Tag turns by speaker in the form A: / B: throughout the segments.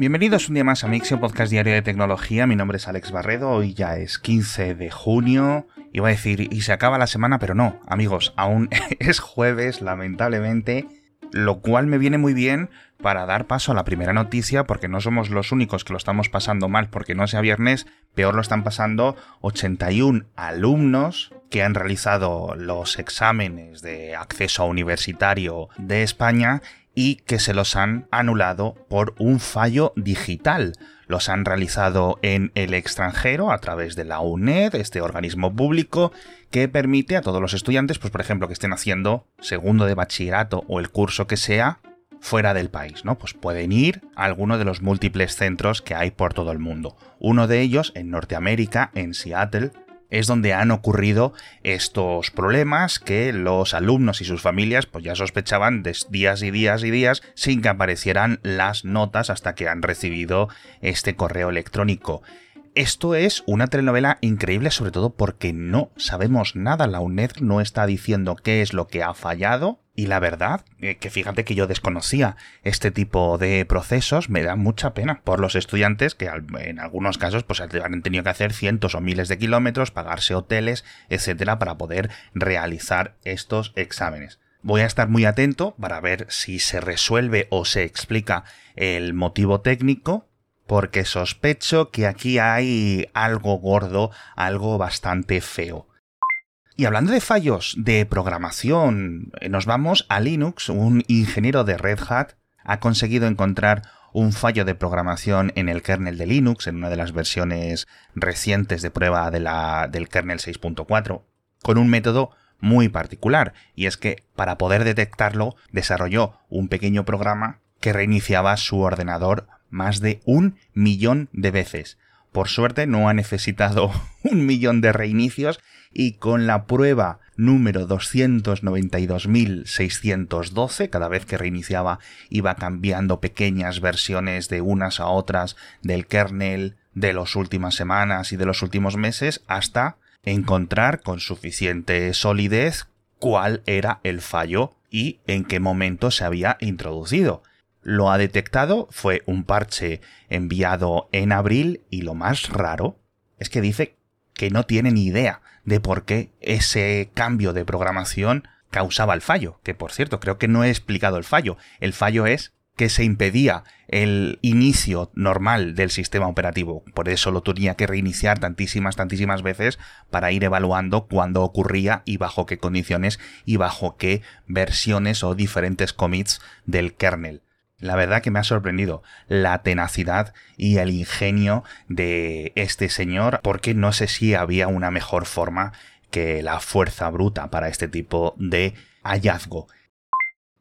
A: Bienvenidos un día más a Mixio, podcast diario de tecnología. Mi nombre es Alex Barredo, hoy ya es 15 de junio. Iba a decir, y se acaba la semana, pero no, amigos, aún es jueves, lamentablemente, lo cual me viene muy bien para dar paso a la primera noticia, porque no somos los únicos que lo estamos pasando mal, porque no sea viernes, peor lo están pasando 81 alumnos que han realizado los exámenes de acceso universitario de España y que se los han anulado por un fallo digital. Los han realizado en el extranjero a través de la UNED, este organismo público que permite a todos los estudiantes, pues por ejemplo, que estén haciendo segundo de bachillerato o el curso que sea fuera del país, ¿no? Pues pueden ir a alguno de los múltiples centros que hay por todo el mundo. Uno de ellos en Norteamérica, en Seattle, es donde han ocurrido estos problemas que los alumnos y sus familias pues ya sospechaban de días y días y días sin que aparecieran las notas hasta que han recibido este correo electrónico. Esto es una telenovela increíble sobre todo porque no sabemos nada, la UNED no está diciendo qué es lo que ha fallado y la verdad, eh, que fíjate que yo desconocía este tipo de procesos, me da mucha pena por los estudiantes que en algunos casos pues han tenido que hacer cientos o miles de kilómetros, pagarse hoteles, etcétera, para poder realizar estos exámenes. Voy a estar muy atento para ver si se resuelve o se explica el motivo técnico, porque sospecho que aquí hay algo gordo, algo bastante feo. Y hablando de fallos de programación, eh, nos vamos a Linux. Un ingeniero de Red Hat ha conseguido encontrar un fallo de programación en el kernel de Linux, en una de las versiones recientes de prueba del kernel 6.4, con un método muy particular, y es que para poder detectarlo desarrolló un pequeño programa que reiniciaba su ordenador más de un millón de veces. Por suerte no ha necesitado un millón de reinicios y con la prueba número 292.612, cada vez que reiniciaba iba cambiando pequeñas versiones de unas a otras del kernel de las últimas semanas y de los últimos meses hasta encontrar con suficiente solidez cuál era el fallo y en qué momento se había introducido. Lo ha detectado, fue un parche enviado en abril y lo más raro es que dice que no tiene ni idea de por qué ese cambio de programación causaba el fallo, que por cierto creo que no he explicado el fallo. El fallo es que se impedía el inicio normal del sistema operativo. Por eso lo tenía que reiniciar tantísimas, tantísimas veces para ir evaluando cuándo ocurría y bajo qué condiciones y bajo qué versiones o diferentes commits del kernel. La verdad que me ha sorprendido la tenacidad y el ingenio de este señor, porque no sé si había una mejor forma que la fuerza bruta para este tipo de hallazgo.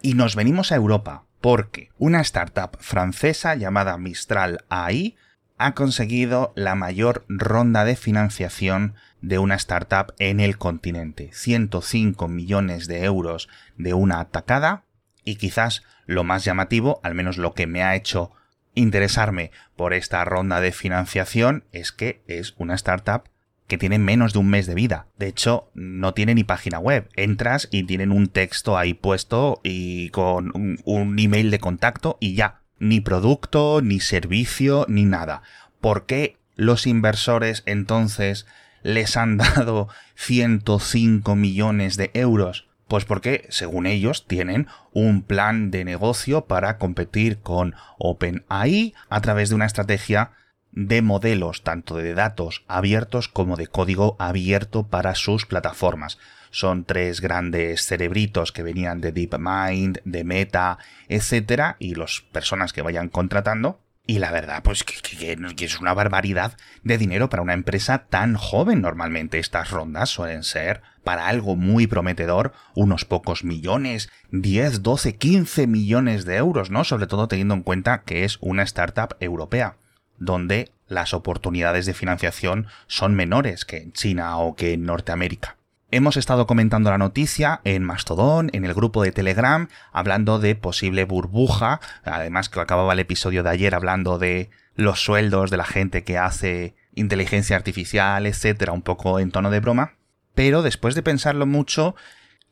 A: Y nos venimos a Europa, porque una startup francesa llamada Mistral AI ha conseguido la mayor ronda de financiación de una startup en el continente. 105 millones de euros de una atacada y quizás lo más llamativo, al menos lo que me ha hecho interesarme por esta ronda de financiación, es que es una startup que tiene menos de un mes de vida. De hecho, no tiene ni página web. Entras y tienen un texto ahí puesto y con un, email de contacto y ya. Ni producto, ni servicio, ni nada. ¿Por qué los inversores entonces les han dado 105 millones de euros? Pues porque, según ellos, tienen un plan de negocio para competir con OpenAI a través de una estrategia de modelos tanto de datos abiertos como de código abierto para sus plataformas. Son tres grandes cerebritos que venían de DeepMind, de Meta, etcétera, y las personas que vayan contratando y la verdad, pues que, es una barbaridad de dinero para una empresa tan joven. Normalmente estas rondas suelen ser para algo muy prometedor unos pocos millones, 10, 12, 15 millones de euros, ¿no? Sobre todo teniendo en cuenta que es una startup europea, donde las oportunidades de financiación son menores que en China o que en Norteamérica. Hemos estado comentando la noticia en Mastodon, en el grupo de Telegram, hablando de posible burbuja, además que acababa el episodio de ayer hablando de los sueldos de la gente que hace inteligencia artificial, etcétera, un poco en tono de broma. Pero después de pensarlo mucho,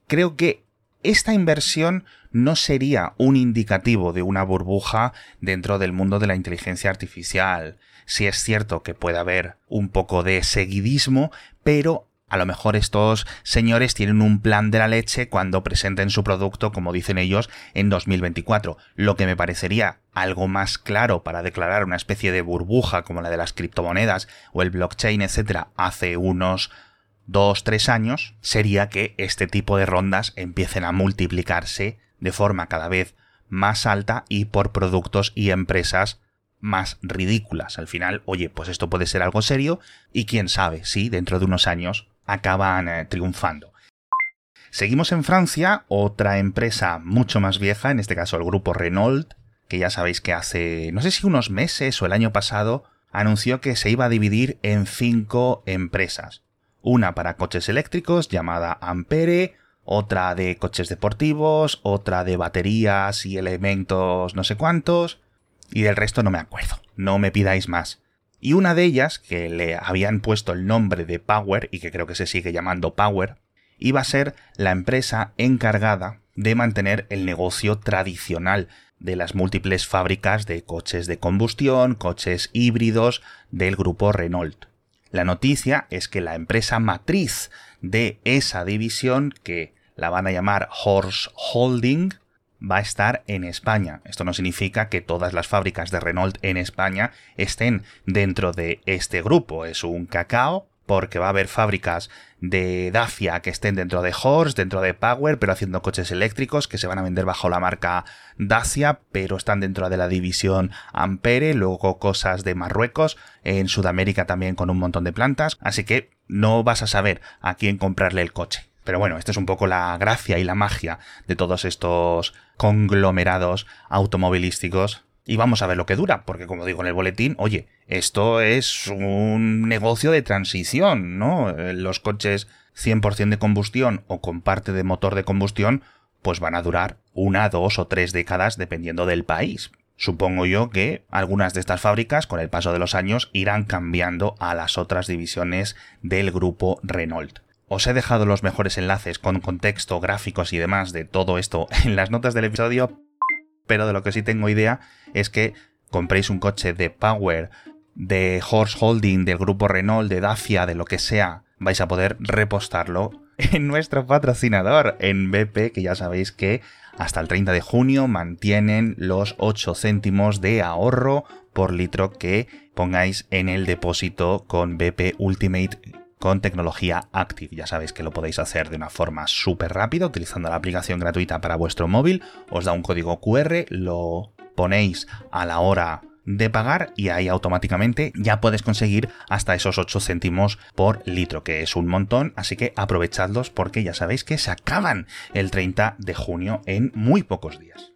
A: creo que esta inversión no sería un indicativo de una burbuja dentro del mundo de la inteligencia artificial. Si es cierto que puede haber un poco de seguidismo, pero a lo mejor estos señores tienen un plan de la leche cuando presenten su producto, como dicen ellos, en 2024. Lo que me parecería algo más claro para declarar una especie de burbuja como la de las criptomonedas o el blockchain, etcétera, hace unos dos, tres años, sería que este tipo de rondas empiecen a multiplicarse de forma cada vez más alta y por productos y empresas más ridículas. Al final, oye, pues esto puede ser algo serio y quién sabe si dentro de unos años acaban eh, triunfando. Seguimos en Francia, otra empresa mucho más vieja, en este caso el grupo Renault, que ya sabéis que hace, no sé si unos meses o el año pasado, anunció que se iba a dividir en cinco empresas. Una para coches eléctricos llamada Ampere, otra de coches deportivos, otra de baterías y elementos no sé cuántos, y del resto no me acuerdo, no me pidáis más. Y una de ellas, que le habían puesto el nombre de Power, y que creo que se sigue llamando Power, iba a ser la empresa encargada de mantener el negocio tradicional de las múltiples fábricas de coches de combustión, coches híbridos del grupo Renault. La noticia es que la empresa matriz de esa división, que la van a llamar Horse Holding, va a estar en España. Esto no significa que todas las fábricas de Renault en España estén dentro de este grupo. Es un cacao porque va a haber fábricas de Dacia que estén dentro de Horse, dentro de Power, pero haciendo coches eléctricos que se van a vender bajo la marca Dacia, pero están dentro de la división Ampere, luego cosas de Marruecos, en Sudamérica también con un montón de plantas, así que no vas a saber a quién comprarle el coche. Pero bueno, esta es un poco la gracia y la magia de todos estos conglomerados automovilísticos. Y vamos a ver lo que dura, porque como digo en el boletín, oye, esto es un negocio de transición, ¿no? Los coches 100% de combustión o con parte de motor de combustión, pues van a durar una, dos o tres décadas dependiendo del país. Supongo yo que algunas de estas fábricas, con el paso de los años, irán cambiando a las otras divisiones del grupo Renault. Os he dejado los mejores enlaces con contexto, gráficos y demás de todo esto en las notas del episodio, pero de lo que sí tengo idea es que compréis un coche de Power, de Horse Holding, del grupo Renault, de Dacia, de lo que sea, vais a poder repostarlo en nuestro patrocinador, en BP, que ya sabéis que hasta el 30 de junio mantienen los 8 céntimos de ahorro por litro que pongáis en el depósito con BP Ultimate con tecnología Active. Ya sabéis que lo podéis hacer de una forma súper rápida utilizando la aplicación gratuita para vuestro móvil. Os da un código QR, lo ponéis a la hora de pagar y ahí automáticamente ya puedes conseguir hasta esos 8 céntimos por litro, que es un montón, así que aprovechadlos porque ya sabéis que se acaban el 30 de junio en muy pocos días.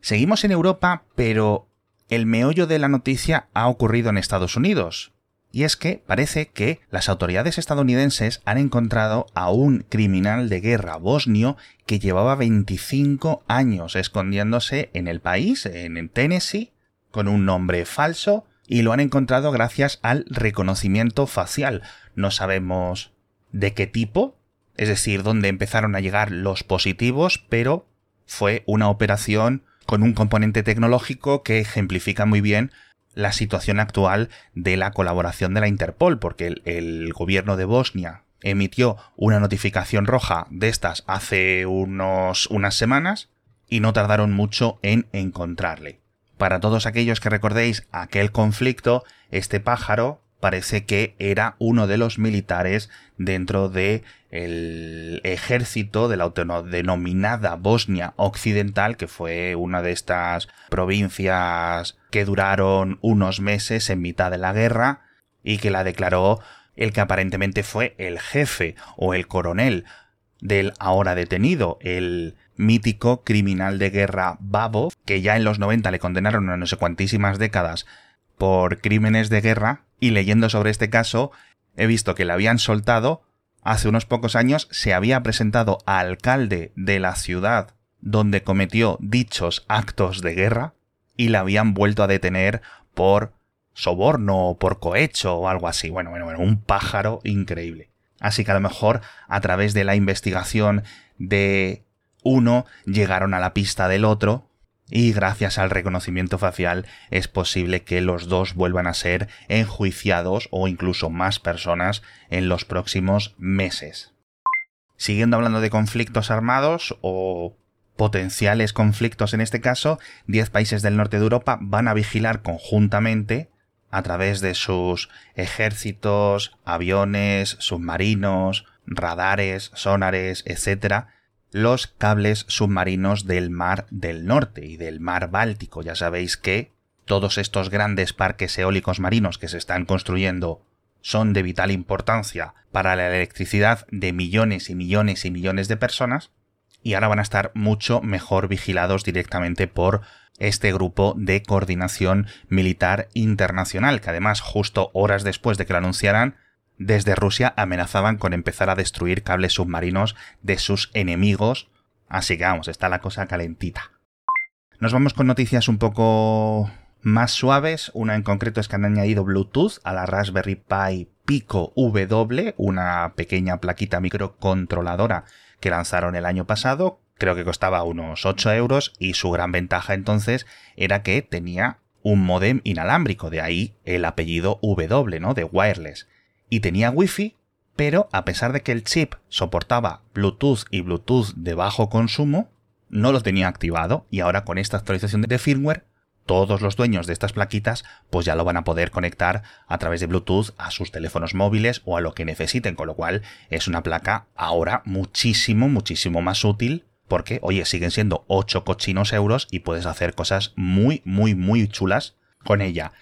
A: Seguimos en Europa, pero el meollo de la noticia ha ocurrido en Estados Unidos y es que parece que las autoridades estadounidenses han encontrado a un criminal de guerra bosnio que llevaba 25 años escondiéndose en el país, en Tennessee, con un nombre falso, y lo han encontrado gracias al reconocimiento facial. No sabemos de qué tipo, es decir, dónde empezaron a llegar los positivos, pero fue una operación con un componente tecnológico que ejemplifica muy bien la situación actual de la colaboración de la Interpol, porque el, gobierno de Bosnia emitió una notificación roja de estas hace unos, unas semanas y no tardaron mucho en encontrarle. Para todos aquellos que recordéis aquel conflicto, este pájaro parece que era uno de los militares dentro de el ejército de la autodenominada Bosnia Occidental, que fue una de estas provincias que duraron unos meses en mitad de la guerra y que la declaró el que aparentemente fue el jefe o el coronel del ahora detenido, el mítico criminal de guerra Babo, que ya en los 90 le condenaron a no sé cuantísimas décadas por crímenes de guerra y leyendo sobre este caso he visto que le habían soltado hace unos pocos años se había presentado a alcalde de la ciudad donde cometió dichos actos de guerra y la habían vuelto a detener por soborno o por cohecho o algo así. Bueno, bueno, bueno, un pájaro increíble. Así que a lo mejor a través de la investigación de uno llegaron a la pista del otro y gracias al reconocimiento facial es posible que los dos vuelvan a ser enjuiciados o incluso más personas en los próximos meses. Siguiendo hablando de conflictos armados o potenciales conflictos en este caso, 10 países del norte de Europa van a vigilar conjuntamente a través de sus ejércitos, aviones, submarinos, radares, sonares, etc., los cables submarinos del Mar del Norte y del Mar Báltico. Ya sabéis que todos estos grandes parques eólicos marinos que se están construyendo son de vital importancia para la electricidad de millones y millones y millones de personas y ahora van a estar mucho mejor vigilados directamente por este grupo de coordinación militar internacional, que además justo horas después de que lo anunciaran, desde Rusia amenazaban con empezar a destruir cables submarinos de sus enemigos, así que vamos, está la cosa calentita. Nos vamos con noticias un poco más suaves, una en concreto es que han añadido Bluetooth a la Raspberry Pi Pico W, una pequeña plaquita microcontroladora que lanzaron el año pasado, creo que costaba unos 8 euros y su gran ventaja entonces era que tenía un modem inalámbrico, de ahí el apellido W, ¿no? De wireless. Y tenía Wi-Fi, pero a pesar de que el chip soportaba Bluetooth y Bluetooth de bajo consumo, no lo tenía activado y ahora con esta actualización de firmware todos los dueños de estas plaquitas pues ya lo van a poder conectar a través de Bluetooth a sus teléfonos móviles o a lo que necesiten, con lo cual es una placa ahora muchísimo, muchísimo más útil porque, oye, siguen siendo 8 cochinos euros y puedes hacer cosas muy, muy, muy chulas con ella.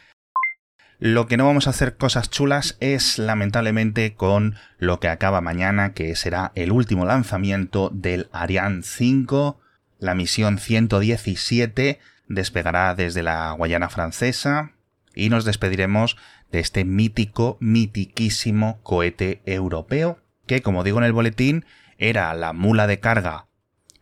A: Lo que no vamos a hacer cosas chulas es lamentablemente con lo que acaba mañana, que será el último lanzamiento del Ariane 5, la misión 117 despegará desde la Guayana francesa y nos despediremos de este mítico, mitiquísimo cohete europeo, que como digo en el boletín, era la mula de carga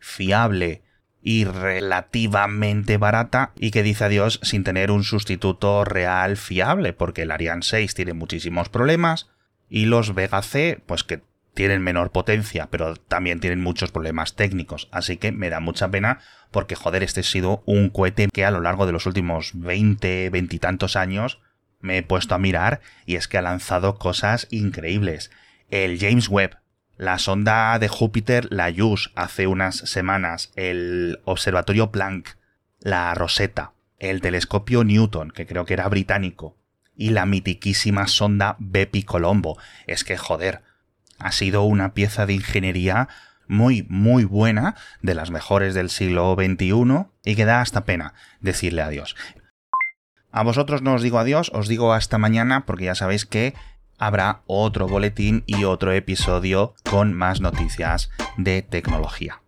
A: fiable y relativamente barata y que dice adiós sin tener un sustituto real fiable, porque el Ariane 6 tiene muchísimos problemas y los Vega C, pues que tienen menor potencia, pero también tienen muchos problemas técnicos. Así que me da mucha pena porque, joder, este ha sido un cohete que a lo largo de los últimos 20, 20 y tantos años me he puesto a mirar y es que ha lanzado cosas increíbles. El James Webb, la sonda de Júpiter, la JUICE, hace unas semanas, el Observatorio Planck, la Rosetta, el telescopio Newton, que creo que era británico, y la mitiquísima sonda Bepi Colombo. Es que, joder, ha sido una pieza de ingeniería muy, muy buena, de las mejores del siglo XXI, y que da hasta pena decirle adiós. A vosotros no os digo adiós, os digo hasta mañana, porque ya sabéis que habrá otro boletín y otro episodio con más noticias de tecnología.